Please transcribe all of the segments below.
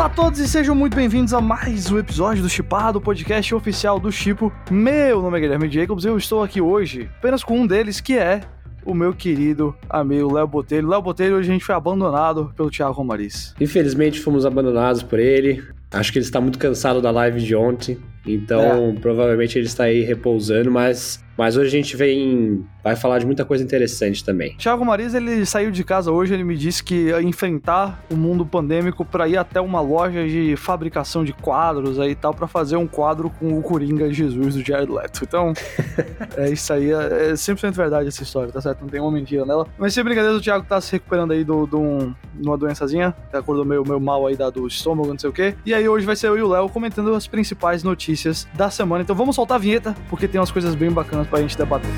Olá a todos e sejam muito bem-vindos a mais um episódio do Chipado, podcast oficial do Chipo. Meu nome é Guilherme Jacobs e eu estou aqui hoje apenas com um deles, que é o meu querido amigo Léo Botelho. Léo Botelho, hoje a gente foi abandonado pelo Thiago Romariz. Infelizmente fomos abandonados por ele. Acho que ele está muito cansado da live de ontem. Então, é. provavelmente ele está aí repousando, mas, mas hoje a gente vem vai falar de muita coisa interessante também. Thiago Mariz, ele saiu de casa hoje, ele me disse que ia enfrentar o mundo pandêmico para ir até uma loja de fabricação de quadros aí e tal, para fazer um quadro com o Coringa Jesus do Jared Leto. Então, é isso aí, é, é 100% verdade essa história, tá certo? Não tem uma mentira nela. Mas sem brincadeira, o Thiago tá se recuperando aí de do, do um, uma doençazinha, acordou meio, meio mal aí da, do estômago, não sei o quê. E aí hoje vai ser eu e o Léo comentando as principais notícias da semana. Então vamos soltar a vinheta, porque tem umas coisas bem bacanas pra gente debater.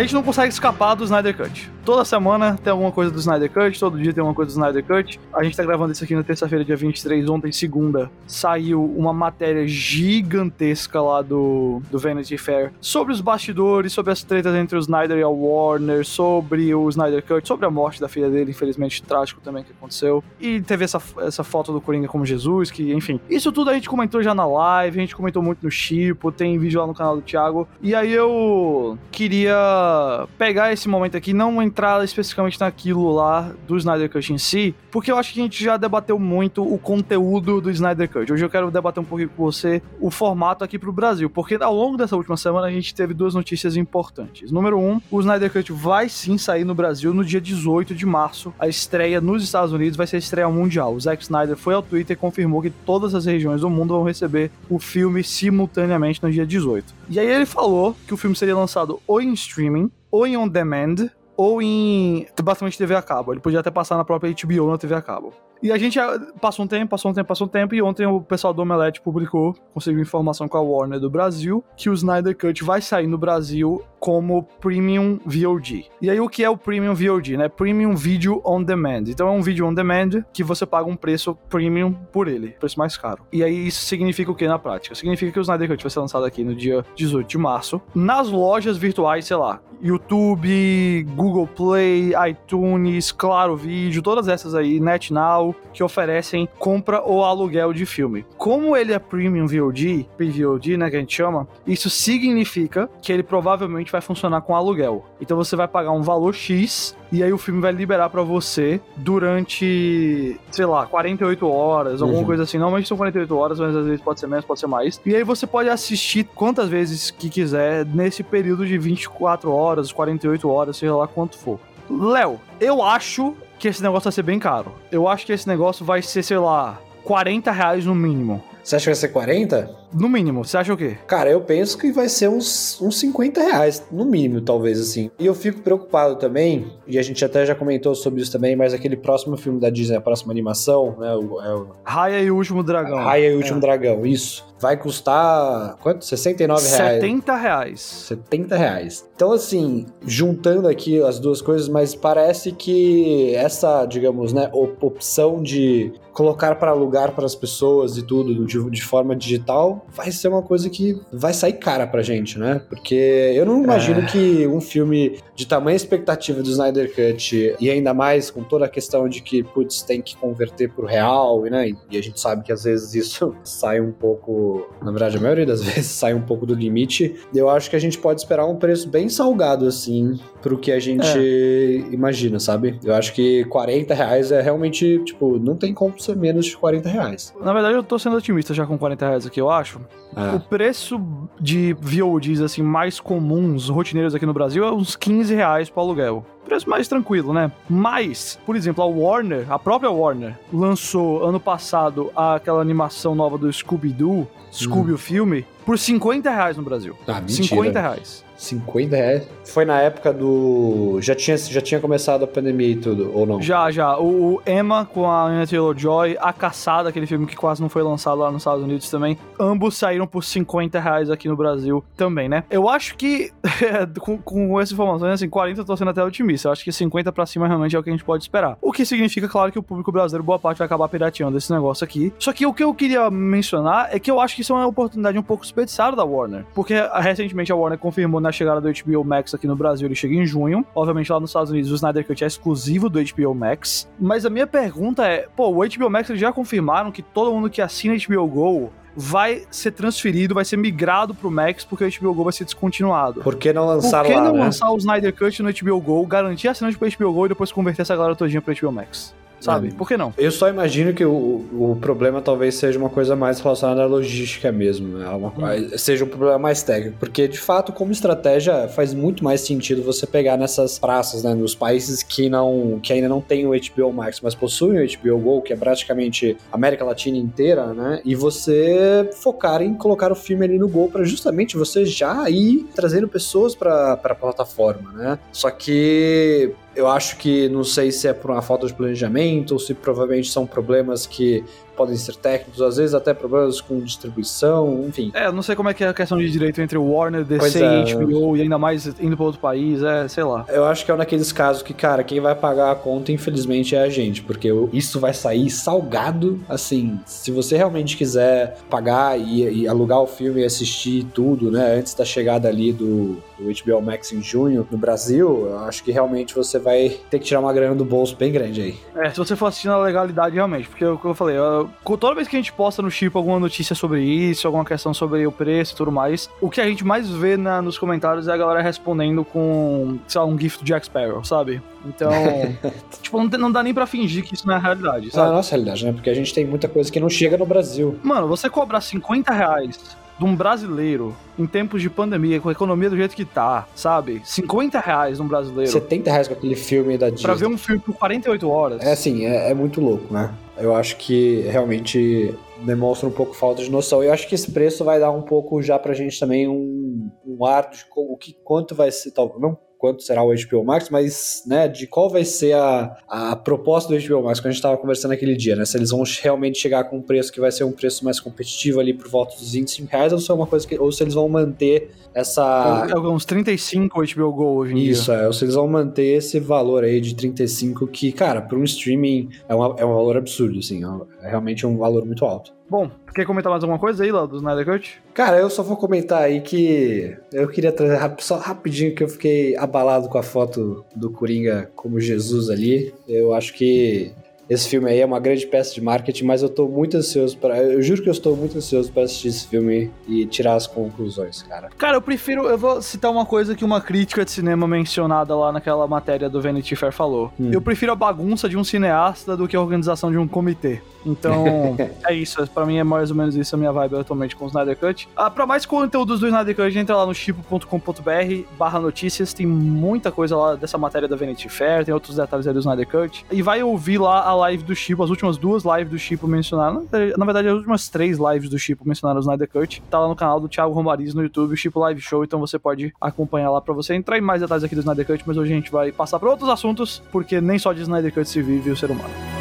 A gente não consegue escapar do Snyder Cut. Toda semana tem alguma coisa do Snyder Cut, todo dia tem alguma coisa do Snyder Cut. A gente tá gravando isso aqui na terça-feira, dia 23, ontem, segunda, saiu uma matéria gigantesca lá do, do Vanity Fair sobre os bastidores, sobre as tretas entre o Snyder e a Warner, sobre o Snyder Cut, sobre a morte da filha dele, infelizmente trágico também que aconteceu. E teve essa, essa foto do Coringa como Jesus, que, enfim. Isso tudo a gente comentou já na live, a gente comentou muito no Chipo, tem vídeo lá no canal do Thiago. E aí eu queria pegar esse momento aqui, não entrar especificamente naquilo lá do Snyder Cut em si, porque eu acho que a gente já debateu muito o conteúdo do Snyder Cut. Hoje eu quero debater um pouquinho com você o formato aqui pro Brasil, porque ao longo dessa última semana a gente teve duas notícias importantes. Número um, o Snyder Cut vai sim sair no Brasil no dia 18 de março. A estreia nos Estados Unidos vai ser a estreia mundial. O Zack Snyder foi ao Twitter e confirmou que todas as regiões do mundo vão receber o filme simultaneamente no dia 18. E aí ele falou que o filme seria lançado ou em streaming, ou em on demand, ou em basicamente TV a cabo. Ele podia até passar na própria HBO na TV a cabo. E a gente passou um tempo, passou um tempo, passou um tempo, e ontem o pessoal do Omelete publicou, conseguiu informação com a Warner do Brasil, que o Snyder Cut vai sair no Brasil como Premium VOD. E aí o que é o Premium VOD, né? Premium Video On Demand. Então é um vídeo on demand que você paga um preço premium por ele, preço mais caro. E aí isso significa o que na prática? Significa que o Snyder Cut vai ser lançado aqui no dia 18 de março, nas lojas virtuais, sei lá, YouTube, Google Play, iTunes, Claro Vídeo, todas essas aí, NetNow, que oferecem compra ou aluguel de filme. Como ele é Premium VOD, PVOD, né, que a gente chama, isso significa que ele provavelmente vai funcionar com aluguel. Então você vai pagar um valor X e aí o filme vai liberar para você durante, sei lá, 48 horas, alguma uhum. coisa assim. Normalmente são 48 horas, mas às vezes pode ser menos, pode ser mais. E aí você pode assistir quantas vezes que quiser nesse período de 24 horas, 48 horas, seja lá quanto for. Léo, eu acho que esse negócio vai ser bem caro. Eu acho que esse negócio vai ser, sei lá, 40 reais no mínimo. Você acha que vai ser 40? No mínimo, você acha o quê? Cara, eu penso que vai ser uns, uns 50 reais, no mínimo, talvez, assim. E eu fico preocupado também, e a gente até já comentou sobre isso também, mas aquele próximo filme da Disney, a próxima animação, né? O, é o... Raya e o Último Dragão. Raya e o Último é. Dragão, isso. Vai custar, quanto? 69 reais? 70 reais. 70 reais. Então, assim, juntando aqui as duas coisas, mas parece que essa, digamos, né, opção de colocar para alugar para as pessoas e tudo de, de forma digital vai ser uma coisa que vai sair cara pra gente, né? Porque eu não imagino é. que um filme de tamanha expectativa do Snyder Cut e ainda mais com toda a questão de que, putz, tem que converter pro real, né? E a gente sabe que às vezes isso sai um pouco, na verdade, a maioria das vezes sai um pouco do limite. Eu acho que a gente pode esperar um preço bem salgado, assim, pro que a gente é. imagina, sabe? Eu acho que 40 reais é realmente, tipo, não tem como ser menos de 40 reais. Na verdade, eu tô sendo otimista já com 40 reais aqui, eu acho. É. O preço de VODs, assim, mais comuns, rotineiros aqui no Brasil, é uns 15 reais pro aluguel preço mais tranquilo, né? Mas, por exemplo, a Warner, a própria Warner, lançou ano passado aquela animação nova do Scooby-Doo, Scooby hum. o filme, por 50 reais no Brasil. Ah, mentira. 50 reais. 50 reais? Foi na época do. Já tinha, já tinha começado a pandemia e tudo, ou não? Já, já. O, o Emma com a Anya Taylor-Joy, A Caçada, aquele filme que quase não foi lançado lá nos Estados Unidos também, ambos saíram por 50 reais aqui no Brasil também, né? Eu acho que com, com essa informação, assim, 40 eu tô sendo até otimista. Eu acho que 50 pra cima realmente é o que a gente pode esperar. O que significa, claro, que o público brasileiro, boa parte, vai acabar pirateando esse negócio aqui. Só que o que eu queria mencionar é que eu acho que isso é uma oportunidade um pouco desperdiçada da Warner. Porque recentemente a Warner confirmou na chegada do HBO Max aqui no Brasil, ele chega em junho. Obviamente lá nos Estados Unidos o Snyder Cut é exclusivo do HBO Max. Mas a minha pergunta é, pô, o HBO Max eles já confirmaram que todo mundo que assina HBO Go vai ser transferido, vai ser migrado pro Max porque o HBO Go vai ser descontinuado. Por que não lançar Por que lá, não né? lançar o Snyder Cut no HBO Go, garantir assinante pro HBO Go e depois converter essa galera todinha pro HBO Max? Sabe? É. Por que não? Eu só imagino que o, o problema talvez seja uma coisa mais relacionada à logística mesmo, né? Uma- seja um problema mais técnico, porque de fato, como estratégia, faz muito mais sentido você pegar nessas praças, né, nos países que não, que ainda não tem o HBO Max, mas possuem o HBO Go, que é praticamente a América Latina inteira, né? E você focar em colocar o filme ali no Go para justamente você já ir trazendo pessoas para a plataforma, né? Só que eu acho que não sei se é por uma falta de planejamento ou se provavelmente são problemas que podem ser técnicos, às vezes até problemas com distribuição, enfim. É, eu não sei como é que é a questão de direito entre o Warner, DC é. e HBO e ainda mais indo pra outro país, é, sei lá. Eu acho que é um daqueles casos que, cara, quem vai pagar a conta, infelizmente, é a gente, porque isso vai sair salgado, assim, se você realmente quiser pagar e, e alugar o filme e assistir tudo, né, antes da chegada ali do, do HBO Max em junho no Brasil, eu acho que realmente você vai ter que tirar uma grana do bolso bem grande aí. É, se você for assistindo a legalidade, realmente. Porque o que eu falei, eu- toda vez que a gente posta no Chip alguma notícia sobre isso, alguma questão sobre o preço e tudo mais, o que a gente mais vê na- nos comentários é a galera respondendo com, sei lá, um gif do Jack Sparrow, sabe? Então, tipo, não, não dá nem pra fingir que isso não é a realidade, Isso é a sabe? nossa realidade, né? Porque a gente tem muita coisa que não chega no Brasil. Mano, você cobrar 50 reais de um brasileiro em tempos de pandemia, com a economia do jeito que tá, sabe? 50 reais de um brasileiro 70 reais com aquele filme da Disney. pra ver um filme por 48 horas. É assim, é, é muito louco, né? Eu acho que realmente demonstra um pouco falta de noção. Eu acho que esse preço vai dar um pouco já pra gente também um, um ar de co- o que quanto vai ser, tal, não quanto será o HBO Max, mas né, de qual vai ser a, a proposta do HBO Max, que a gente estava conversando aquele dia, né? Se eles vão realmente chegar com um preço que vai ser um preço mais competitivo ali por volta dos 25 reais, ou se, é uma coisa que, ou se eles vão manter essa. É uns 35 HBO Go hoje em dia. Isso, é. Ou se eles vão manter esse valor aí de 35, que, cara, para um streaming é, uma- é um valor absurdo, assim. É realmente um valor muito alto. Bom, quer comentar mais alguma coisa aí, lá do Snyder Cut? Cara, eu só vou comentar aí que eu queria trazer rap- só rapidinho que eu fiquei abalado com a foto do Coringa como Jesus ali. Eu acho que esse filme aí é uma grande peça de marketing, mas eu tô muito ansioso para, eu juro que eu estou muito ansioso para assistir esse filme e tirar as conclusões, cara. Cara, eu prefiro. Eu vou citar uma coisa que uma crítica de cinema mencionada lá naquela matéria do Vanity Fair falou. Hum. Eu prefiro a bagunça de um cineasta do que a organização de um comitê. Então, é isso. Pra mim é mais ou menos isso a minha vibe atualmente com o Snyder Cut. Ah, pra mais conteúdos do Snyder Cut, entra lá no chipo.com.br barra notícias. Tem muita coisa lá dessa matéria da Vanity Fair, tem outros detalhes aí do Snyder Cut. E vai ouvir lá a live do Chipo, as últimas duas lives do Chipo mencionaram. Na verdade, as últimas três lives do Chipo mencionaram o Snyder Cut. Tá lá no canal do Thiago Romariz no YouTube, o Chipo Live Show. Então você pode acompanhar lá pra você entrar em mais detalhes aqui do Snyder Cut. Mas hoje a gente vai passar pra outros assuntos, porque nem só de Snyder Cut se vive o ser humano.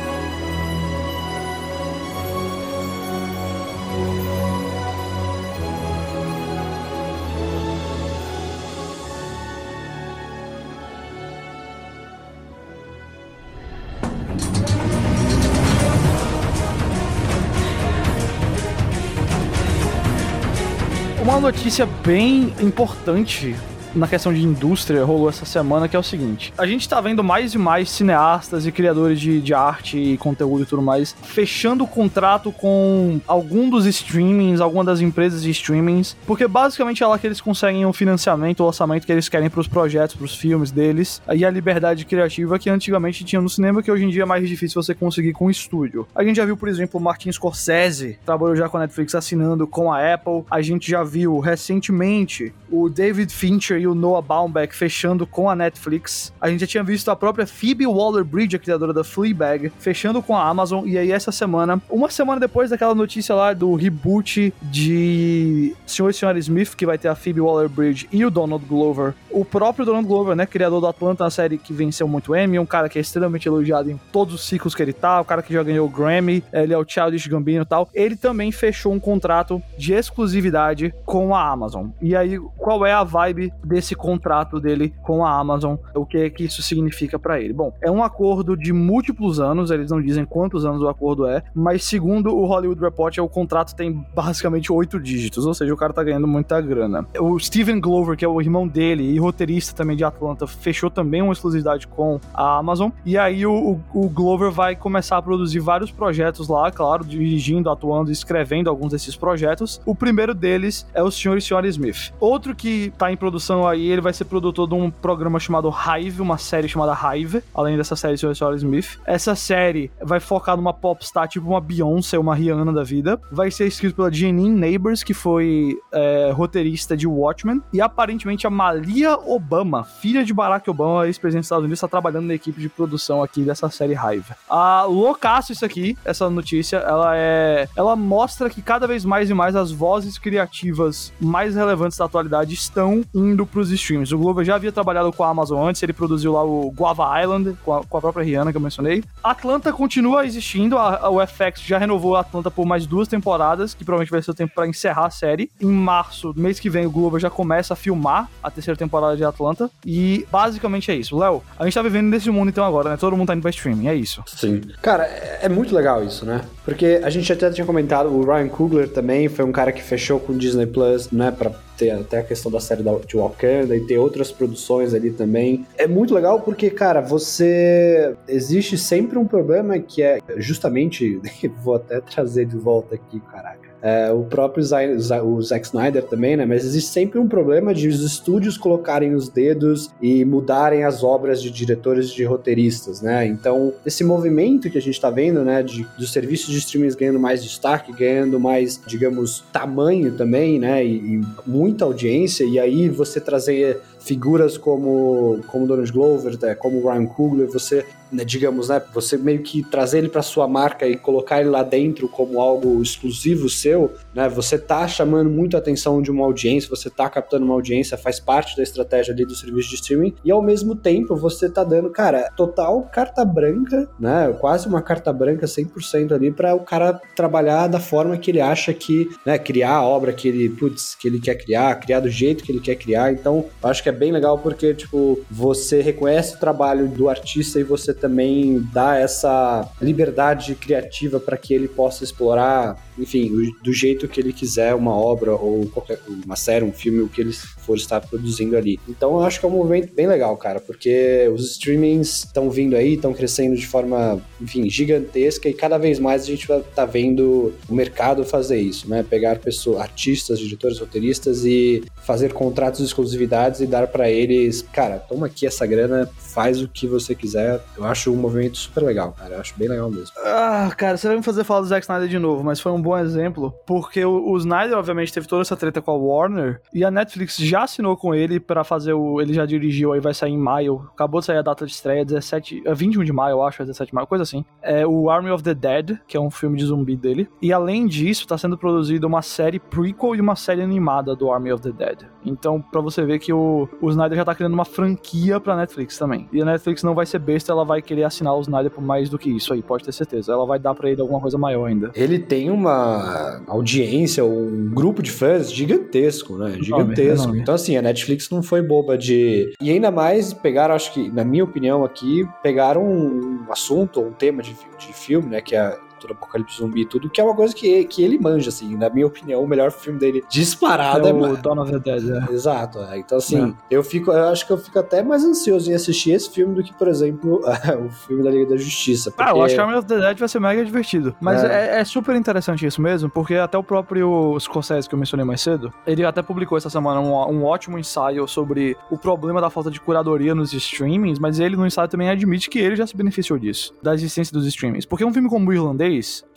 Notícia bem importante na questão de indústria rolou essa semana, que é o seguinte: a gente tá vendo mais e mais cineastas e criadores de, de arte e conteúdo e tudo mais fechando contrato com algum dos streamings, alguma das empresas de streamings, porque basicamente é lá que eles conseguem o financiamento, o orçamento que eles querem pros projetos, pros filmes deles, e a liberdade criativa que antigamente tinha no cinema, que hoje em dia é mais difícil você conseguir com o estúdio. A gente já viu, por exemplo, o Martin Scorsese trabalhou já com a Netflix assinando com a Apple. A gente já viu recentemente o David Fincher e o Noah Baumbach fechando com a Netflix. A gente já tinha visto a própria Phoebe Waller-Bridge, a criadora da Fleabag, fechando com a Amazon. E aí essa semana, uma semana depois daquela notícia lá do reboot de Senhor e Senhora Smith, que vai ter a Phoebe Waller-Bridge e o Donald Glover, o próprio Donald Glover, né, criador do Atlanta, uma série que venceu muito Emmy, um cara que é extremamente elogiado em todos os ciclos que ele tá, o cara que já ganhou o Grammy, ele é o Childish Gambino e tal. Ele também fechou um contrato de exclusividade com a Amazon. E aí, qual é a vibe desse contrato dele com a Amazon, o que é que isso significa para ele. Bom, é um acordo de múltiplos anos, eles não dizem quantos anos o acordo é, mas segundo o Hollywood Report, o contrato tem basicamente oito dígitos, ou seja, o cara tá ganhando muita grana. O Steven Glover, que é o irmão dele e roteirista também de Atlanta, fechou também uma exclusividade com a Amazon, e aí o, o, o Glover vai começar a produzir vários projetos lá, claro, dirigindo, atuando, escrevendo alguns desses projetos. O primeiro deles é o Sr. e Sra. Smith. Outro que tá em produção aí, ele vai ser produtor de um programa chamado Hive, uma série chamada Hive, além dessa série Sr. e Sra. Smith. Essa série vai focar numa popstar tipo uma Beyoncé, uma Rihanna da vida. Vai ser escrito pela Janine Neighbors, que foi é, roteirista de Watchmen. E aparentemente a Malia Obama, filha de Barack Obama, ex-presidente dos Estados Unidos, está trabalhando na equipe de produção aqui dessa série Hive. A loucaço isso aqui, essa notícia, ela é. Ela mostra que cada vez mais e mais as vozes criativas mais relevantes da atualidade estão indo pros streams. O Glover já havia trabalhado com a Amazon antes, ele produziu lá o Guava Island, com a, com a própria Rihanna que eu mencionei. Atlanta continua existindo, a, a, o FX já renovou a Atlanta por mais duas temporadas, que provavelmente vai ser o tempo para encerrar a série. Em março, mês que vem, o Glover já começa a filmar a terceira temporada de Atlanta. E basicamente é isso. Léo, a gente tá vivendo nesse mundo então agora, né? Todo mundo tá indo pra streaming, é isso. Sim. Cara, é, é muito legal isso, né? Porque a gente até tinha comentado, o Ryan Coogler também foi um cara que fechou com o Disney Plus, né? Pra ter até a questão da série de Wakanda e ter outras produções ali também. É muito legal porque, cara, você. Existe sempre um problema que é justamente. Vou até trazer de volta aqui, caraca. É, o próprio o Zack Snyder também, né? Mas existe sempre um problema de os estúdios colocarem os dedos e mudarem as obras de diretores e de roteiristas, né? Então, esse movimento que a gente está vendo, né, de, dos serviços de streaming ganhando mais destaque, ganhando mais, digamos, tamanho também, né? E, e muita audiência, e aí você trazer figuras como, como Donald Glover, né, como Ryan Coogler, você, né, digamos, né, você meio que trazer ele para sua marca e colocar ele lá dentro como algo exclusivo seu, né, você tá chamando muito a atenção de uma audiência, você tá captando uma audiência, faz parte da estratégia ali do serviço de streaming, e ao mesmo tempo você tá dando, cara, total carta branca, né, quase uma carta branca 100% ali para o cara trabalhar da forma que ele acha que, né, criar a obra que ele, putz, que ele quer criar, criar do jeito que ele quer criar, então acho que é bem legal porque, tipo, você reconhece o trabalho do artista e você também dá essa liberdade criativa para que ele possa explorar, enfim, do jeito que ele quiser uma obra ou qualquer uma série, um filme, o que ele for estar produzindo ali. Então eu acho que é um movimento bem legal, cara, porque os streamings estão vindo aí, estão crescendo de forma, enfim, gigantesca e cada vez mais a gente tá vendo o mercado fazer isso, né? Pegar pessoas, artistas, diretores, roteiristas e fazer contratos de exclusividades e dar para eles, cara, toma aqui essa grana, faz o que você quiser. Eu acho um movimento super legal, cara. Eu acho bem legal mesmo. Ah, cara, você vai me fazer falar do Zack Snyder de novo, mas foi um bom exemplo, porque o, o Snyder, obviamente, teve toda essa treta com a Warner e a Netflix já assinou com ele para fazer o. Ele já dirigiu, aí vai sair em maio. Acabou de sair a data de estreia, 17, 21 de maio, eu acho, 17 de maio, coisa assim. É o Army of the Dead, que é um filme de zumbi dele. E além disso, tá sendo produzida uma série prequel e uma série animada do Army of the Dead. Então, para você ver que o, o Snyder já tá criando uma franquia pra Netflix também. E a Netflix não vai ser besta, ela vai querer assinar o Snyder por mais do que isso aí, pode ter certeza. Ela vai dar pra ele alguma coisa maior ainda. Ele tem uma audiência, um grupo de fãs gigantesco, né? Gigantesco. Então, assim, a Netflix não foi boba de. E ainda mais pegaram, acho que, na minha opinião aqui, pegaram um assunto, um tema de, de filme, né? Que é cultura apocalipse zumbi e tudo, que é uma coisa que, que ele manja, assim. Na minha opinião, o melhor filme dele disparado é, é o Dawn of the Dead, é. Exato. É. Então, assim, é. eu fico, eu acho que eu fico até mais ansioso em assistir esse filme do que, por exemplo, o filme da Liga da Justiça. Porque... Ah, eu acho que Army of the Dead vai ser mega divertido. Mas é. é. é, super interessante isso mesmo, porque até o próprio Scorsese, que eu mencionei mais cedo, ele até publicou essa semana um, um ótimo ensaio sobre o problema da falta de curadoria nos streamings, mas ele no ensaio também admite que ele já se beneficiou disso, da existência dos streamings. Porque um filme como o Irlandês,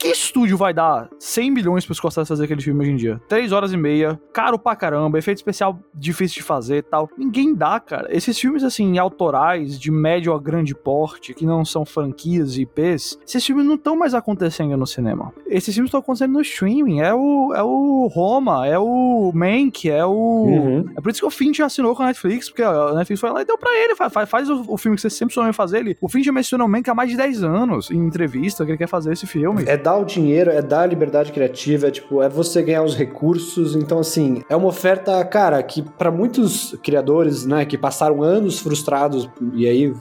que estúdio vai dar 100 milhões pros Scorsese fazer aquele filme hoje em dia? 3 horas e meia, caro pra caramba, efeito especial difícil de fazer e tal. Ninguém dá, cara. Esses filmes, assim, autorais, de médio a grande porte, que não são franquias e IPs, esses filmes não estão mais acontecendo no cinema. Esses filmes estão acontecendo no streaming. É o, é o Roma, é o Mank, é o. Uhum. É por isso que o Finch assinou com a Netflix, porque a Netflix foi lá e deu pra ele. Faz, faz o, o filme que você sempre sonhou em fazer. Ele, o Finch menciona o Mank há mais de 10 anos em entrevista, que ele quer fazer esse filme filme. É dar o dinheiro, é dar a liberdade criativa, é tipo, é você ganhar os recursos. Então, assim, é uma oferta, cara, que para muitos criadores, né, que passaram anos frustrados e aí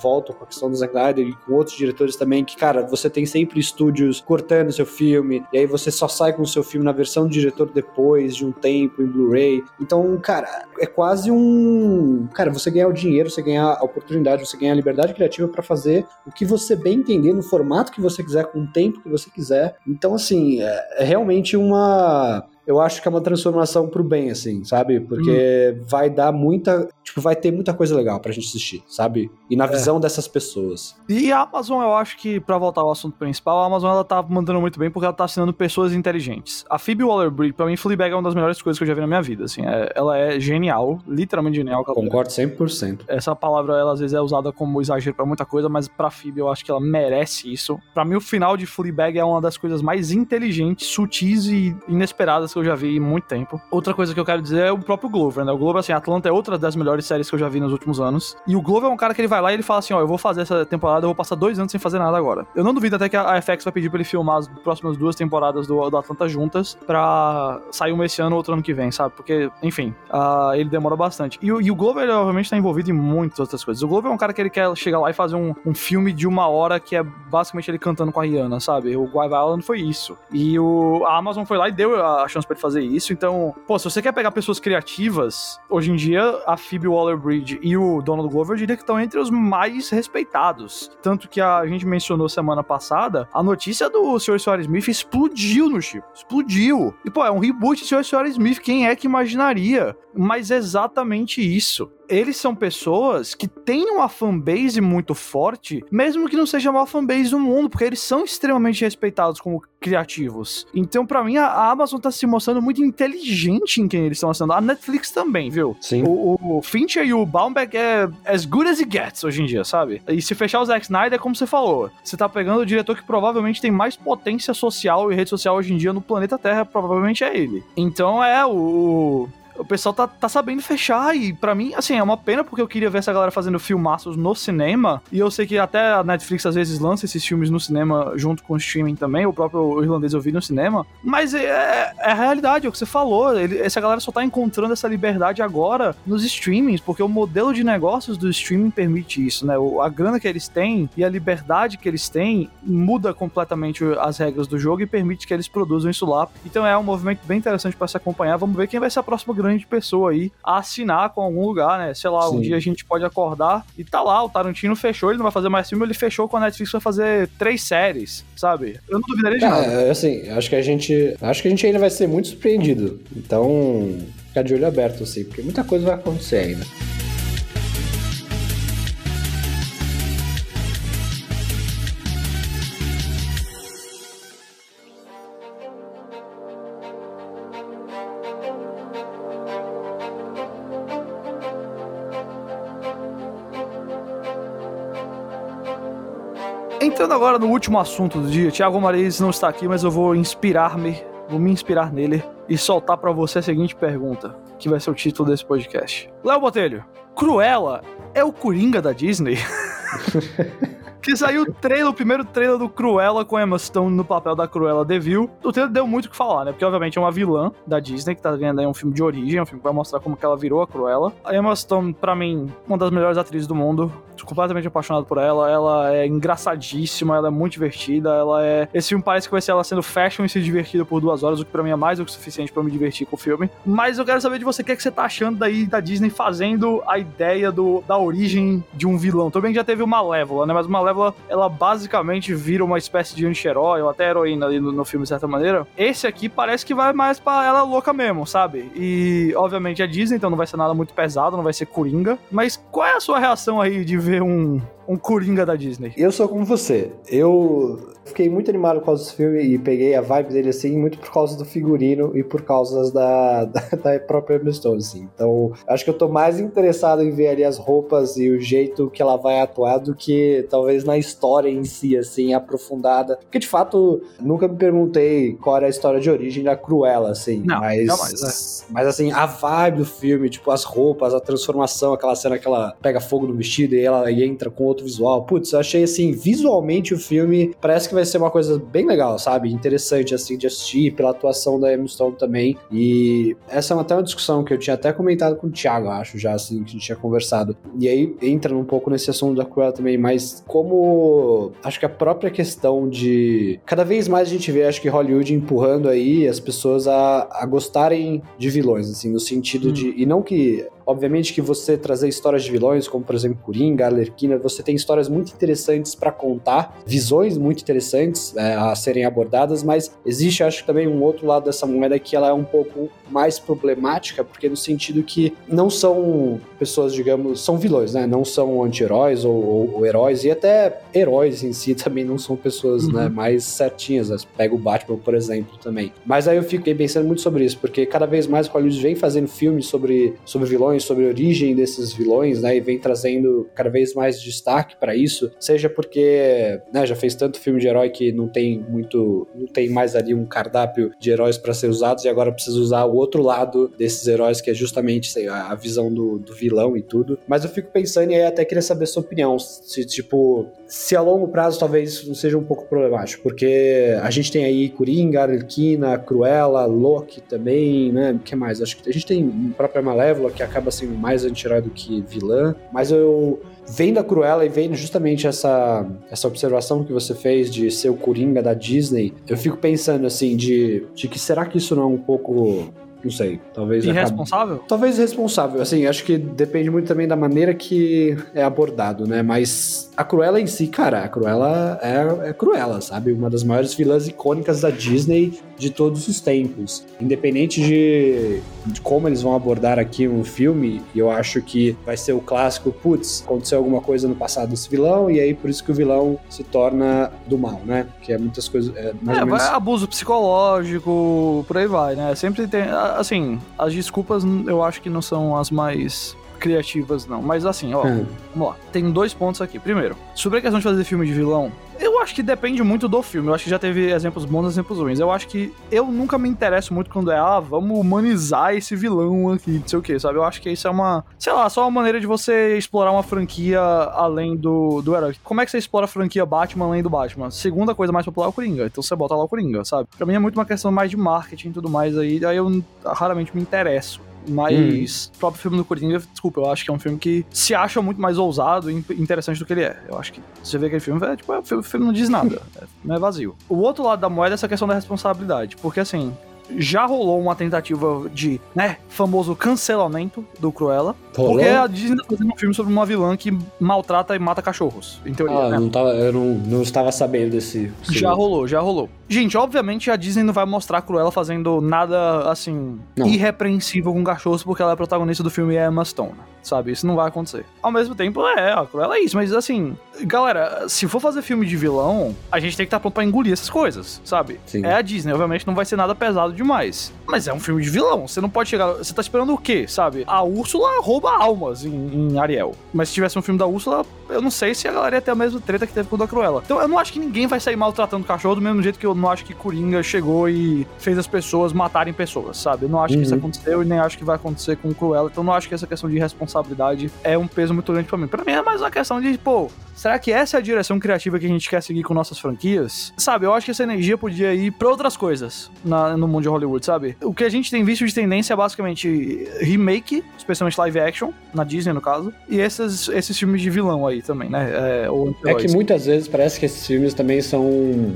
voltam com a questão do Zack Snyder e com outros diretores também, que, cara, você tem sempre estúdios cortando seu filme, e aí você só sai com o seu filme na versão do diretor depois de um tempo em Blu-ray. Então, cara, é quase um. Cara, você ganhar o dinheiro, você ganhar a oportunidade, você ganhar a liberdade criativa para fazer o que você bem entender, no formato que você quiser, com o tempo que você quiser. Então, assim, é, é realmente uma eu acho que é uma transformação pro bem, assim, sabe? Porque hum. vai dar muita. Tipo, vai ter muita coisa legal pra gente assistir, sabe? E na é. visão dessas pessoas. E a Amazon, eu acho que, para voltar ao assunto principal, a Amazon ela tá mandando muito bem porque ela tá assinando pessoas inteligentes. A Phoebe Waller-Bridge, pra mim, Fleabag é uma das melhores coisas que eu já vi na minha vida, assim. É, ela é genial, literalmente genial. Concordo 100%. Essa palavra, ela às vezes é usada como exagero para muita coisa, mas pra Phoebe eu acho que ela merece isso. Para mim, o final de Fleabag é uma das coisas mais inteligentes, sutis e inesperadas que eu já vi em muito tempo. Outra coisa que eu quero dizer é o próprio Glover, né? O Glover, assim, Atlanta é outra das melhores séries que eu já vi nos últimos anos. E o Glover é um cara que ele vai lá e ele fala assim: ó, eu vou fazer essa temporada, eu vou passar dois anos sem fazer nada agora. Eu não duvido até que a FX vai pedir pra ele filmar as próximas duas temporadas do, do Atlanta juntas pra sair uma esse ano ou outro ano que vem, sabe? Porque, enfim, uh, ele demora bastante. E, e o Glover, ele, obviamente, tá envolvido em muitas outras coisas. O Glover é um cara que ele quer chegar lá e fazer um, um filme de uma hora que é basicamente ele cantando com a Rihanna, sabe? O Guy Island foi isso. E o, a Amazon foi lá e deu a chance pra ele fazer isso. Então, pô, se você quer pegar pessoas criativas, hoje em dia a Phoebe Waller-Bridge e o Donald Glover eu diria que estão entre os mais respeitados. Tanto que a gente mencionou semana passada, a notícia do Sr. Sr. Smith explodiu no chip. Explodiu. E, pô, é um reboot do Sr. Sr. Smith, quem é que imaginaria? Mas exatamente isso eles são pessoas que têm uma fanbase muito forte, mesmo que não seja a maior fanbase do mundo, porque eles são extremamente respeitados como criativos. Então, para mim, a Amazon tá se mostrando muito inteligente em quem eles estão assinando. A Netflix também, viu? Sim. O, o Fincher e o Baumbeck é as good as it gets hoje em dia, sabe? E se fechar o Zack Snyder, é como você falou. Você tá pegando o diretor que provavelmente tem mais potência social e rede social hoje em dia no planeta Terra, provavelmente é ele. Então é o o pessoal tá, tá sabendo fechar e para mim, assim, é uma pena porque eu queria ver essa galera fazendo filmaços no cinema e eu sei que até a Netflix às vezes lança esses filmes no cinema junto com o streaming também, o próprio irlandês eu vi no cinema, mas é, é, a realidade, é o que você falou, ele, essa galera só tá encontrando essa liberdade agora nos streamings, porque o modelo de negócios do streaming permite isso, né? O, a grana que eles têm e a liberdade que eles têm muda completamente as regras do jogo e permite que eles produzam isso lá. Então é um movimento bem interessante para se acompanhar. Vamos ver quem vai ser a próxima grande grande pessoa aí a assinar com algum lugar, né? Sei lá, Sim. um dia a gente pode acordar e tá lá, o Tarantino fechou, ele não vai fazer mais filme, ele fechou com a Netflix vai fazer três séries, sabe? Eu não duvidaria de nada. É, assim, acho que a gente. Acho que a gente ainda vai ser muito surpreendido. Então, ficar de olho aberto, assim, porque muita coisa vai acontecer ainda. Entrando agora no último assunto do dia, Thiago Maris não está aqui, mas eu vou inspirar-me, vou me inspirar nele e soltar para você a seguinte pergunta, que vai ser o título desse podcast. Léo Botelho, Cruella é o Coringa da Disney? que saiu o trailer, o primeiro trailer do Cruella com Emma Stone no papel da Cruella Devil. O trailer deu muito o que falar, né? Porque, obviamente, é uma vilã da Disney que tá ganhando aí um filme de origem, um filme que vai mostrar como que ela virou a Cruella. A Emma Stone, pra mim, uma das melhores atrizes do mundo. Tô completamente apaixonado por ela. Ela é engraçadíssima, ela é muito divertida, ela é... Esse filme parece que vai ser ela sendo fashion e se divertida por duas horas, o que pra mim é mais do que suficiente pra me divertir com o filme. Mas eu quero saber de você, o que, é que você tá achando daí da Disney fazendo a ideia do, da origem de um vilão? Tudo bem que já teve uma Malévola, né? Mas uma Malévola, ela basicamente vira uma espécie de anti-herói, ou até heroína ali no, no, filme, de certa maneira. Esse aqui parece que vai mais pra ela louca mesmo, sabe? E, obviamente, é Disney, então não vai ser nada muito pesado, não vai ser Coringa. Mas qual é a sua reação aí de ver um, um Coringa da Disney? Eu sou como você. Eu fiquei muito animado por causa desse filme e peguei a vibe dele assim, muito por causa do figurino e por causa da, da, da própria Emma Stone, assim. Então, acho que eu tô mais interessado em ver ali as roupas e o jeito que ela vai atuar do que talvez na história em si, assim, aprofundada. Porque, de fato, nunca me perguntei qual era a história de origem da Cruella, assim. Não, mas, jamais, né? mas, assim, a vibe do filme, tipo, as roupas, a transformação, aquela cena que ela pega fogo no vestido e ela entra com outro outro visual. Putz, eu achei assim, visualmente o filme parece que vai ser uma coisa bem legal, sabe? Interessante assim de assistir pela atuação da Emma Stone também. E essa é até uma discussão que eu tinha até comentado com o Thiago, acho, já assim, que a gente tinha conversado. E aí entra um pouco nesse assunto da Cruella também, mas como acho que a própria questão de cada vez mais a gente vê, acho que Hollywood empurrando aí as pessoas a, a gostarem de vilões, assim, no sentido hum. de. E não que Obviamente que você trazer histórias de vilões, como por exemplo Coringa, Arlequina, você tem histórias muito interessantes para contar, visões muito interessantes é, a serem abordadas, mas existe, acho que também um outro lado dessa moeda que ela é um pouco mais problemática, porque no sentido que não são pessoas, digamos, são vilões, né? Não são anti-heróis ou, ou, ou, heróis, e até heróis em si também não são pessoas né, uhum. né, mais certinhas. Né? Pega o Batman, por exemplo, também. Mas aí eu fiquei pensando muito sobre isso, porque cada vez mais Hollywood vem fazendo filmes sobre, sobre vilões sobre a origem desses vilões, né, e vem trazendo cada vez mais destaque para isso, seja porque, né, já fez tanto filme de herói que não tem muito, não tem mais ali um cardápio de heróis para ser usados e agora precisa usar o outro lado desses heróis que é justamente sei, a visão do, do vilão e tudo. Mas eu fico pensando e aí até queria saber sua opinião, se tipo, se a longo prazo talvez não seja um pouco problemático, porque a gente tem aí Coringa, Arlequina, Cruella, Loki também, né? O que mais? Acho que a gente tem a própria Malévola que acaba acaba sendo mais anti-herói do que vilã. Mas eu vendo a Cruella e vendo justamente essa, essa observação que você fez de ser o Coringa da Disney, eu fico pensando assim, de, de que será que isso não é um pouco não sei, talvez. Irresponsável? Acabe... Talvez irresponsável. Assim, acho que depende muito também da maneira que é abordado, né? Mas a Cruella em si, cara, a Cruella é, é Cruella, sabe? Uma das maiores vilãs icônicas da Disney de todos os tempos. Independente de, de como eles vão abordar aqui um filme, eu acho que vai ser o clássico, putz, aconteceu alguma coisa no passado desse vilão, e aí por isso que o vilão se torna do mal, né? Que é muitas coisas. É, mais é, ou menos... abuso psicológico, por aí vai, né? Sempre tem assim, as desculpas eu acho que não são as mais criativas, não. Mas assim, ó, hum. vamos lá. Tem dois pontos aqui. Primeiro, sobre a questão de fazer filme de vilão, eu acho que depende muito do filme. Eu acho que já teve exemplos bons e exemplos ruins. Eu acho que eu nunca me interesso muito quando é, ah, vamos humanizar esse vilão aqui, não sei o que, sabe? Eu acho que isso é uma, sei lá, só uma maneira de você explorar uma franquia além do, do herói. Como é que você explora a franquia Batman além do Batman? Segunda coisa mais popular é o Coringa. Então você bota lá o Coringa, sabe? Pra mim é muito uma questão mais de marketing e tudo mais aí. Aí eu raramente me interesso. Mas hum. o próprio filme do Coringa, desculpa, eu acho que é um filme que se acha muito mais ousado e interessante do que ele é. Eu acho que você vê aquele filme, é, tipo, é, o filme não diz nada, é, não é vazio. O outro lado da moeda é essa questão da responsabilidade, porque assim, já rolou uma tentativa de, né, famoso cancelamento do Cruella. Rolou? Porque a Disney tá fazendo um filme sobre uma vilã que maltrata e mata cachorros, em teoria. Ah, né? não tava, eu não, não estava sabendo desse. Já rolou, já rolou. Gente, obviamente a Disney não vai mostrar a Cruella fazendo nada, assim, não. irrepreensível com cachorros porque ela é protagonista do filme Emma Stone sabe? Isso não vai acontecer. Ao mesmo tempo, é, a Cruella é isso, mas assim, galera, se for fazer filme de vilão, a gente tem que estar tá pronto pra engolir essas coisas, sabe? Sim. É a Disney, obviamente não vai ser nada pesado demais. Mas é um filme de vilão, você não pode chegar. Você tá esperando o quê, sabe? A Úrsula rouba almas em, em Ariel. Mas se tivesse um filme da Úrsula, eu não sei se a galera ia ter a mesma treta que teve com o da Cruella. Então eu não acho que ninguém vai sair maltratando o cachorro do mesmo jeito que eu não acho que Coringa chegou e fez as pessoas matarem pessoas, sabe? Eu não acho uhum. que isso uhum. aconteceu e nem acho que vai acontecer com o Cruella. Então eu não acho que essa questão de responsabilidade é um peso muito grande para mim. Para mim é mais uma questão de, pô, será que essa é a direção criativa que a gente quer seguir com nossas franquias? Sabe, eu acho que essa energia podia ir pra outras coisas na, no mundo de Hollywood, sabe? O que a gente tem visto de tendência é basicamente remake, especialmente live action, na Disney no caso, e esses, esses filmes de vilão aí também, né? É, é que muitas vezes parece que esses filmes também são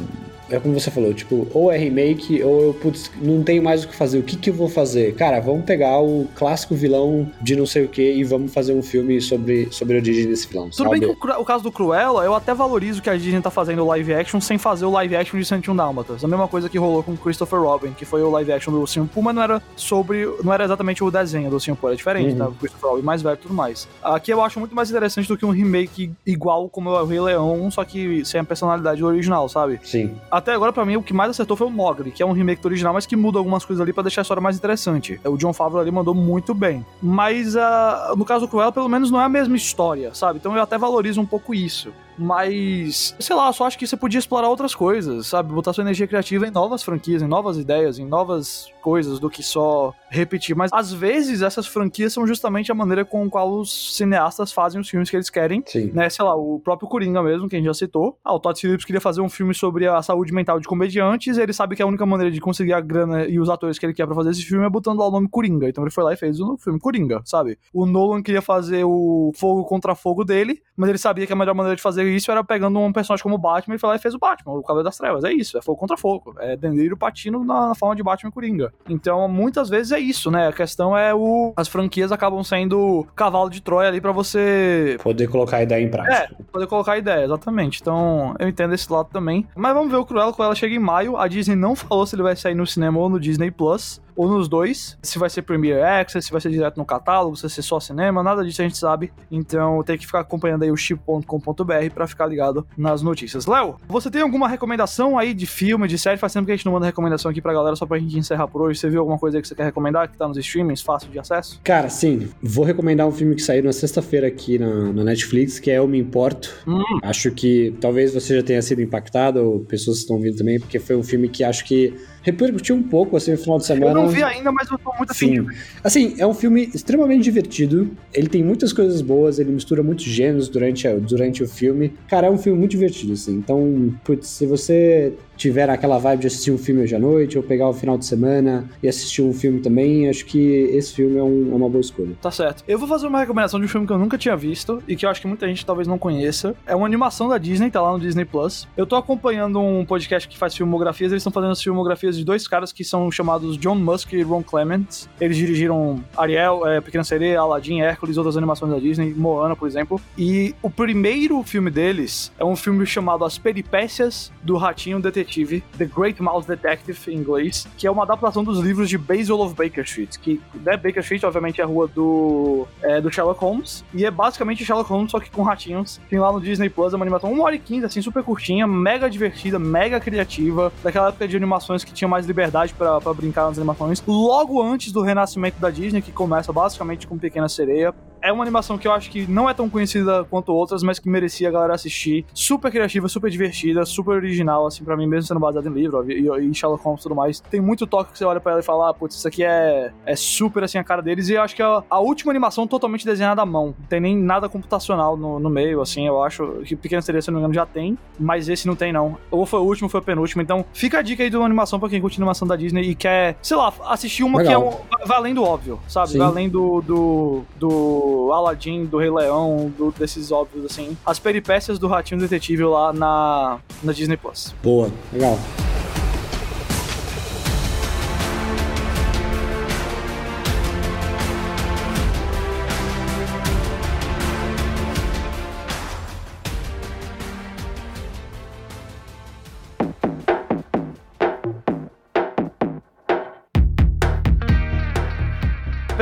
é como você falou, tipo, ou é remake, ou eu, putz, não tenho mais o que fazer. O que que eu vou fazer? Cara, vamos pegar o clássico vilão de não sei o que e vamos fazer um filme sobre, sobre a origem desse vilão. Tudo sabe? bem que o, o, caso do Cruella, eu até valorizo que a Disney tá fazendo live action sem fazer o live action de 101 Dálmatas. A mesma coisa que rolou com Christopher Robin, que foi o live action do Simple, mas não era sobre. não era exatamente o desenho do Simple, era diferente, uhum. tá? O Christopher Robin mais velho e tudo mais. Aqui eu acho muito mais interessante do que um remake igual como é o Rei Leão, só que sem a personalidade original, sabe? Sim. Até agora, para mim, o que mais acertou foi o Mogli, que é um remake original, mas que muda algumas coisas ali para deixar a história mais interessante. O John Favreau ali mandou muito bem. Mas uh, no caso do Cruella, pelo menos não é a mesma história, sabe? Então eu até valorizo um pouco isso. Mas, sei lá, só acho que você podia explorar outras coisas, sabe? Botar sua energia criativa em novas franquias, em novas ideias, em novas coisas do que só repetir. Mas às vezes essas franquias são justamente a maneira com a qual os cineastas fazem os filmes que eles querem. Sim. Né, sei lá, o próprio Coringa mesmo, que a gente já citou. Ah, o Todd Phillips queria fazer um filme sobre a saúde mental de comediantes, e ele sabe que a única maneira de conseguir a grana e os atores que ele quer pra fazer esse filme é botando lá o nome Coringa. Então ele foi lá e fez o filme Coringa, sabe? O Nolan queria fazer o fogo contra fogo dele, mas ele sabia que a melhor maneira de fazer isso era pegando um personagem como o Batman e foi lá e fez o Batman, o Cavaleiro das Trevas. É isso, é fogo contra fogo. É Deniro Patino na, na forma de Batman e Coringa. Então, muitas vezes é isso, né? A questão é o. As franquias acabam sendo cavalo de Troia ali para você. Poder colocar a ideia em prática. É, poder colocar a ideia, exatamente. Então, eu entendo esse lado também. Mas vamos ver o Cruella quando ela chega em maio. A Disney não falou se ele vai sair no cinema ou no Disney Plus ou nos dois. Se vai ser Premiere Access, se vai ser direto no catálogo, se vai ser só cinema, nada disso a gente sabe. Então tem que ficar acompanhando aí o chip.com.br para ficar ligado nas notícias. Léo, você tem alguma recomendação aí de filme, de série? Faz tempo que a gente não manda recomendação aqui pra galera, só pra gente encerrar por hoje. Você viu alguma coisa aí que você quer recomendar, que tá nos streamings, fácil de acesso? Cara, sim. Vou recomendar um filme que saiu na sexta-feira aqui na, na, Netflix, que é Eu Me Importo. Hum. Acho que talvez você já tenha sido impactado, ou pessoas estão vindo também, porque foi um filme que acho que repercutiu um pouco assim no final de semana. Eu não vi ainda, mas eu tô muito afim. Assim, é um filme extremamente divertido. Ele tem muitas coisas boas, ele mistura muitos gêneros durante, a, durante o filme. Cara, é um filme muito divertido, assim. Então, putz, se você tiver aquela vibe de assistir um filme hoje à noite, ou pegar o final de semana e assistir um filme também, acho que esse filme é, um, é, uma boa escolha. Tá certo. Eu vou fazer uma recomendação de um filme que eu nunca tinha visto e que eu acho que muita gente talvez não conheça. É uma animação da Disney, tá lá no Disney Plus. Eu tô acompanhando um podcast que faz filmografias, eles estão fazendo as filmografias de dois caras que são chamados John Musk e Ron Clements. Eles dirigiram Ariel, é, Pequena Sereia, Aladdin, Hércules, outras animações da Disney, Moana, por exemplo. E o primeiro filme deles é um filme chamado As Peripécias do Ratinho Detetive, The Great Mouse Detective em inglês, que é uma adaptação dos livros de Basil of Baker Street, que né, Baker Street, obviamente, é a rua do, é, do Sherlock Holmes, e é basicamente Sherlock Holmes, só que com ratinhos. Tem lá no Disney Plus, é uma animação 1 hora e 15, assim, super curtinha, mega divertida, mega criativa, daquela época de animações que tinha mais liberdade para brincar nas animações. Logo antes do renascimento da Disney, que começa basicamente com Pequena Sereia, é uma animação que eu acho que não é tão conhecida quanto outras, mas que merecia a galera assistir. Super criativa, super divertida, super original, assim, pra mim, mesmo sendo baseado em livro e, e Sherlock Holmes e tudo mais. Tem muito toque que você olha pra ela e fala, ah, putz, isso aqui é, é super, assim, a cara deles. E eu acho que a, a última animação totalmente desenhada à mão. Não tem nem nada computacional no, no meio, assim, eu acho que Pequena Sereia, se não me engano, já tem, mas esse não tem, não. Ou foi o último, ou foi o penúltimo. Então, fica a dica aí de uma animação pra quem curte animação da Disney e quer, sei lá, assistir uma Legal. que é um, vai além do óbvio, sabe? Sim. Vai além do, do, Aladdin, do Rei Leão, do, desses óbvios, assim. As peripécias do Ratinho Detetive lá na, na Disney Plus. Boa, legal.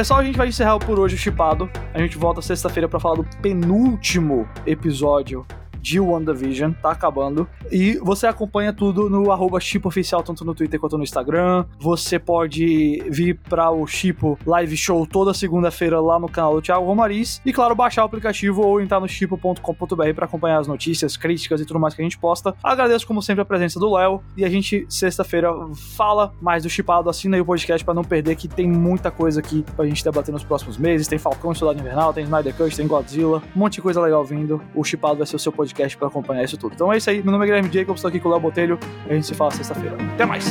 Pessoal, a gente vai encerrar por hoje o Chipado. A gente volta sexta-feira para falar do penúltimo episódio de WandaVision, tá acabando. E você acompanha tudo no arroba Oficial, tanto no Twitter quanto no Instagram. Você pode vir para o Chipo Live Show toda segunda-feira lá no canal do Thiago Romariz. E claro, baixar o aplicativo ou entrar no chipo.com.br para acompanhar as notícias, críticas e tudo mais que a gente posta. Agradeço, como sempre, a presença do Léo. E a gente, sexta-feira, fala mais do Chipado. Assina aí o podcast para não perder, que tem muita coisa aqui pra gente debater nos próximos meses. Tem Falcão, Soldado Invernal, tem Snyder Cut, tem Godzilla. Um monte de coisa legal vindo. O Chipado vai ser o seu podcast podcast para acompanhar isso tudo. Então é isso aí. Meu nome é Guilherme Jacobs, estou aqui com o Léo Botelho. A gente se fala sexta-feira. Até mais!